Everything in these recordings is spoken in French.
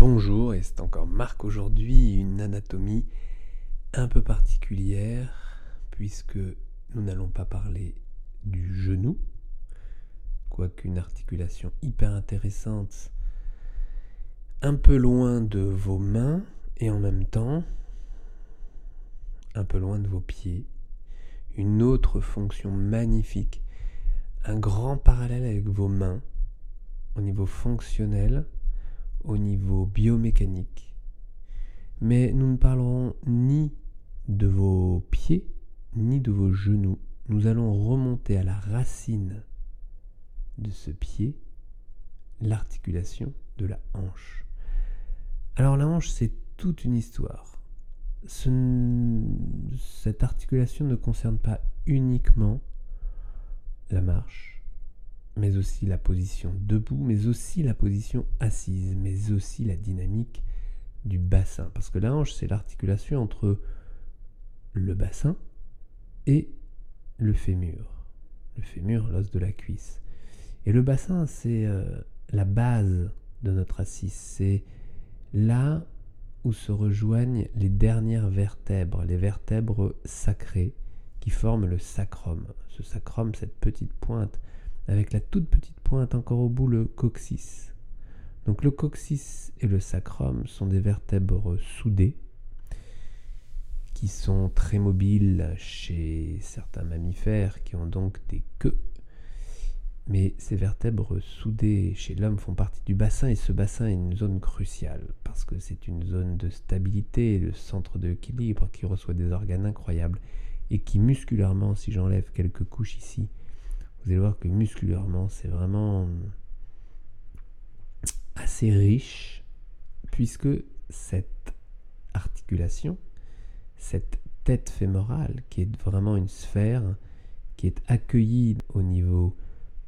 Bonjour, et c'est encore Marc aujourd'hui, une anatomie un peu particulière, puisque nous n'allons pas parler du genou, quoique une articulation hyper intéressante, un peu loin de vos mains, et en même temps un peu loin de vos pieds, une autre fonction magnifique, un grand parallèle avec vos mains au niveau fonctionnel, au niveau biomécanique. Mais nous ne parlerons ni de vos pieds, ni de vos genoux. Nous allons remonter à la racine de ce pied, l'articulation de la hanche. Alors la hanche, c'est toute une histoire. cette articulation ne concerne pas uniquement la marche, mais aussi la position debout, mais aussi la position assise, mais aussi la dynamique du bassin. Parce que la hanche, c'est l'articulation entre le bassin et le fémur. Le fémur, l'os de la cuisse. Et le bassin, c'est euh, la base de notre assise. C'est là où se rejoignent les dernières vertèbres, les vertèbres sacrées qui forment le sacrum. Ce sacrum, cette petite pointe avec la toute petite pointe encore au bout, le coccyx. Donc le coccyx et le sacrum sont des vertèbres soudées qui sont très mobiles chez certains mammifères qui ont donc des queues. Mais ces vertèbres soudées chez l'homme font partie du bassin et ce bassin est une zone cruciale parce que c'est une zone de stabilité, le centre d'équilibre qui reçoit des organes incroyables et qui musculairement, si j'enlève quelques couches ici, vous allez voir que musculairement, c'est vraiment assez riche, puisque cette articulation, cette tête fémorale, qui est vraiment une sphère, qui est accueillie au niveau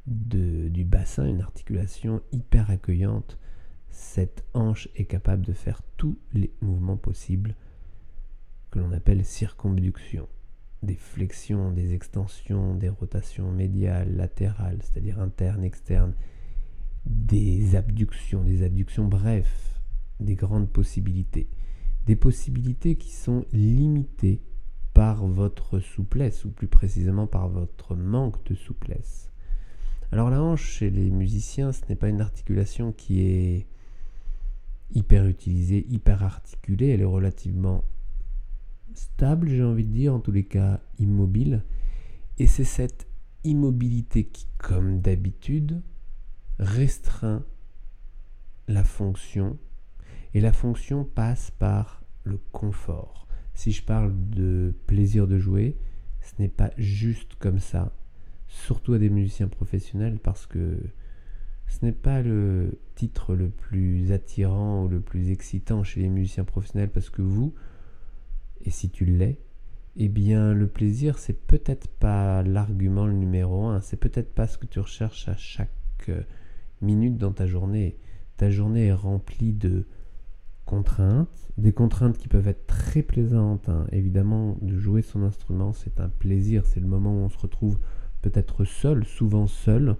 du bassin, une articulation hyper accueillante, cette hanche est capable de faire tous les mouvements possibles que l'on appelle circonduction des flexions, des extensions, des rotations médiales, latérales, c'est-à-dire internes, externes, des abductions, des adductions, bref, des grandes possibilités. Des possibilités qui sont limitées par votre souplesse, ou plus précisément par votre manque de souplesse. Alors la hanche chez les musiciens, ce n'est pas une articulation qui est hyper utilisée, hyper articulée, elle est relativement stable, j'ai envie de dire, en tous les cas immobile. Et c'est cette immobilité qui, comme d'habitude, restreint la fonction. Et la fonction passe par le confort. Si je parle de plaisir de jouer, ce n'est pas juste comme ça, surtout à des musiciens professionnels, parce que ce n'est pas le titre le plus attirant ou le plus excitant chez les musiciens professionnels, parce que vous, et si tu l'es, eh bien le plaisir c'est peut-être pas l'argument numéro un, c'est peut-être pas ce que tu recherches à chaque euh, minute dans ta journée. Ta journée est remplie de contraintes, des contraintes qui peuvent être très plaisantes. Hein. Évidemment, de jouer son instrument, c'est un plaisir, c'est le moment où on se retrouve peut-être seul, souvent seul,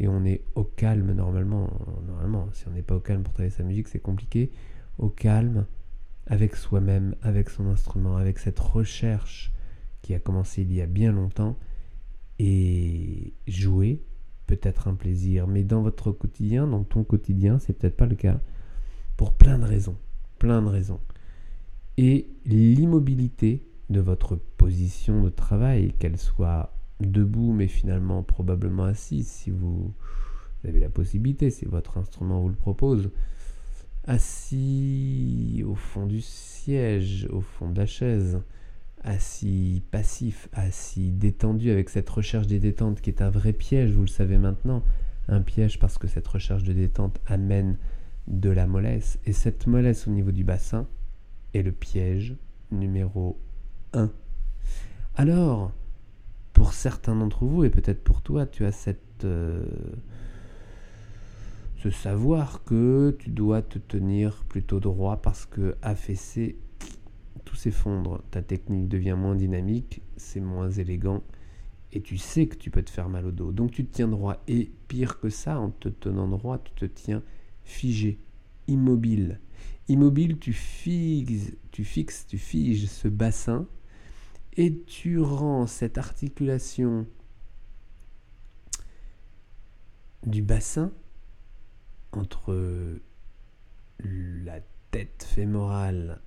et on est au calme normalement. Normalement, si on n'est pas au calme pour travailler sa musique, c'est compliqué. Au calme, avec soi-même, avec son instrument, avec cette recherche qui a commencé il y a bien longtemps. Et jouer peut être un plaisir, mais dans votre quotidien, dans ton quotidien, c'est peut-être pas le cas. Pour plein de raisons. Plein de raisons. Et l'immobilité de votre position de travail, qu'elle soit debout, mais finalement probablement assise, si vous avez la possibilité, si votre instrument vous le propose, assis au fond du siège, au fond de la chaise, assis passif, assis détendu avec cette recherche des détentes qui est un vrai piège, vous le savez maintenant, un piège parce que cette recherche de détente amène de la mollesse, et cette mollesse au niveau du bassin est le piège numéro 1. Alors, pour certains d'entre vous, et peut-être pour toi, tu as cette... Euh, ce savoir que tu dois te tenir plutôt droit parce que affaissé, tout s'effondre. Ta technique devient moins dynamique, c'est moins élégant et tu sais que tu peux te faire mal au dos. Donc tu te tiens droit et pire que ça, en te tenant droit, tu te tiens figé. immobile. Immobile, tu fixes, tu fixes, tu figes ce bassin et tu rends cette articulation du bassin entre la tête fémorale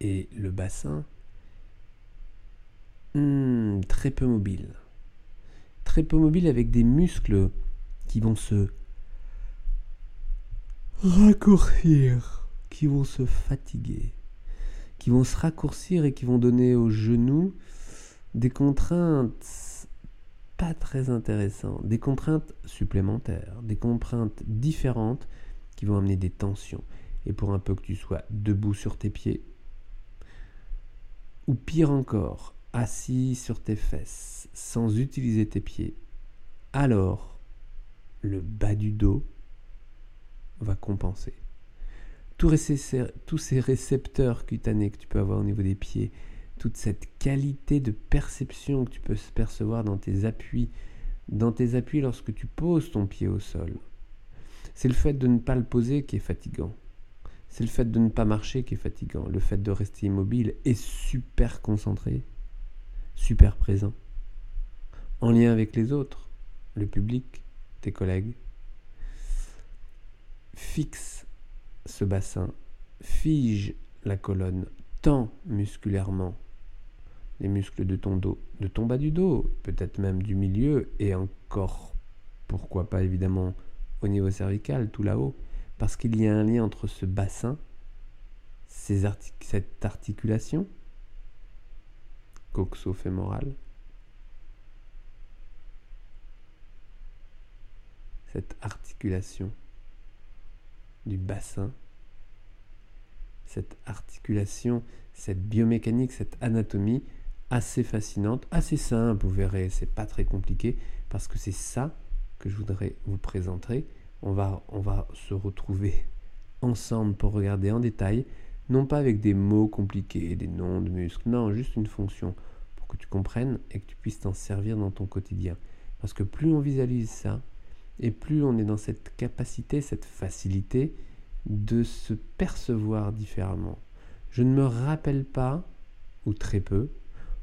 et le bassin hmm, très peu mobile. Très peu mobile avec des muscles qui vont se raccourcir, qui vont se fatiguer, qui vont se raccourcir et qui vont donner aux genoux des contraintes pas très intéressantes, des contraintes supplémentaires, des contraintes différentes qui vont amener des tensions. Et pour un peu que tu sois debout sur tes pieds, ou pire encore, assis sur tes fesses sans utiliser tes pieds, alors le bas du dos va compenser. Tous ces récepteurs cutanés que tu peux avoir au niveau des pieds, toute cette qualité de perception que tu peux percevoir dans tes appuis, dans tes appuis lorsque tu poses ton pied au sol. C'est le fait de ne pas le poser qui est fatigant. C'est le fait de ne pas marcher qui est fatigant. Le fait de rester immobile et super concentré, super présent, en lien avec les autres, le public, tes collègues. Fixe ce bassin, fige la colonne, tend musculairement les muscles de ton dos, de ton bas du dos, peut-être même du milieu et encore, pourquoi pas évidemment au niveau cervical, tout là-haut, parce qu'il y a un lien entre ce bassin, cette articulation coxo-fémorale, cette articulation du bassin, cette articulation, cette biomécanique, cette anatomie assez fascinante, assez simple, vous verrez, c'est pas très compliqué, parce que c'est ça que je voudrais vous présenter. On va, on va se retrouver ensemble pour regarder en détail, non pas avec des mots compliqués, des noms de muscles, non, juste une fonction, pour que tu comprennes et que tu puisses t'en servir dans ton quotidien. Parce que plus on visualise ça, et plus on est dans cette capacité, cette facilité de se percevoir différemment. Je ne me rappelle pas, ou très peu,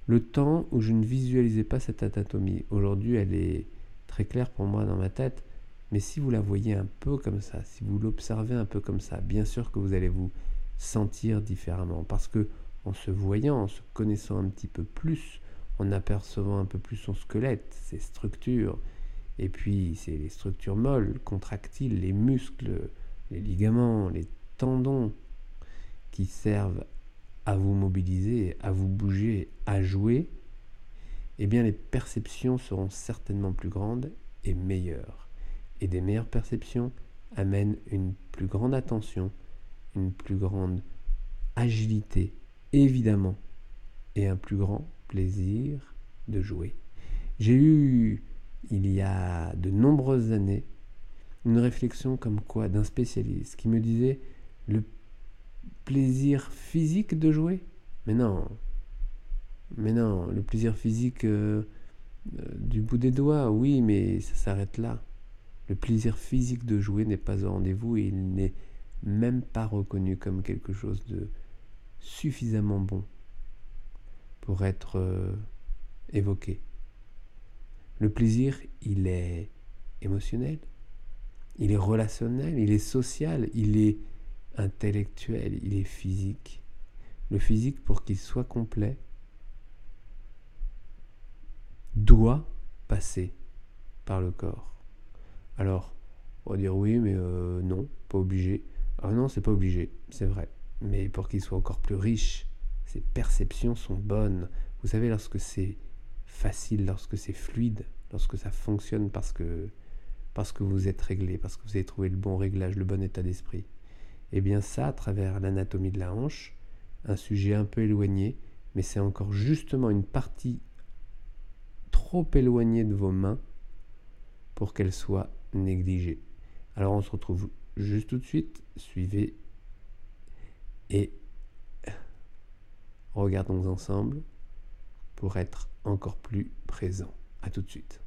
le temps où je ne visualisais pas cette anatomie. Aujourd'hui, elle est très claire pour moi dans ma tête, mais si vous la voyez un peu comme ça, si vous l'observez un peu comme ça, bien sûr que vous allez vous sentir différemment, parce que en se voyant, en se connaissant un petit peu plus, en apercevant un peu plus son squelette, ses structures, et puis c'est les structures molles, contractiles, les muscles, les ligaments, les tendons qui servent à vous mobiliser, à vous bouger, à jouer, eh bien les perceptions seront certainement plus grandes et meilleures. Et des meilleures perceptions amènent une plus grande attention, une plus grande agilité, évidemment, et un plus grand plaisir de jouer. J'ai eu, il y a de nombreuses années, une réflexion comme quoi d'un spécialiste qui me disait le plaisir physique de jouer? Mais non. Mais non, le plaisir physique euh, euh, du bout des doigts, oui, mais ça s'arrête là. Le plaisir physique de jouer n'est pas au rendez-vous et il n'est même pas reconnu comme quelque chose de suffisamment bon pour être euh, évoqué. Le plaisir, il est émotionnel, il est relationnel, il est social, il est intellectuel, il est physique. Le physique, pour qu'il soit complet, doit passer par le corps. Alors, on va dire oui, mais euh, non, pas obligé. Ah non, c'est pas obligé, c'est vrai. Mais pour qu'il soit encore plus riche, ses perceptions sont bonnes. Vous savez, lorsque c'est facile, lorsque c'est fluide, lorsque ça fonctionne parce que, parce que vous êtes réglé, parce que vous avez trouvé le bon réglage, le bon état d'esprit, eh bien ça, à travers l'anatomie de la hanche, un sujet un peu éloigné, mais c'est encore justement une partie trop éloignée de vos mains pour qu'elle soit négligée. Alors on se retrouve juste tout de suite, suivez et regardons ensemble pour être encore plus présent. À tout de suite.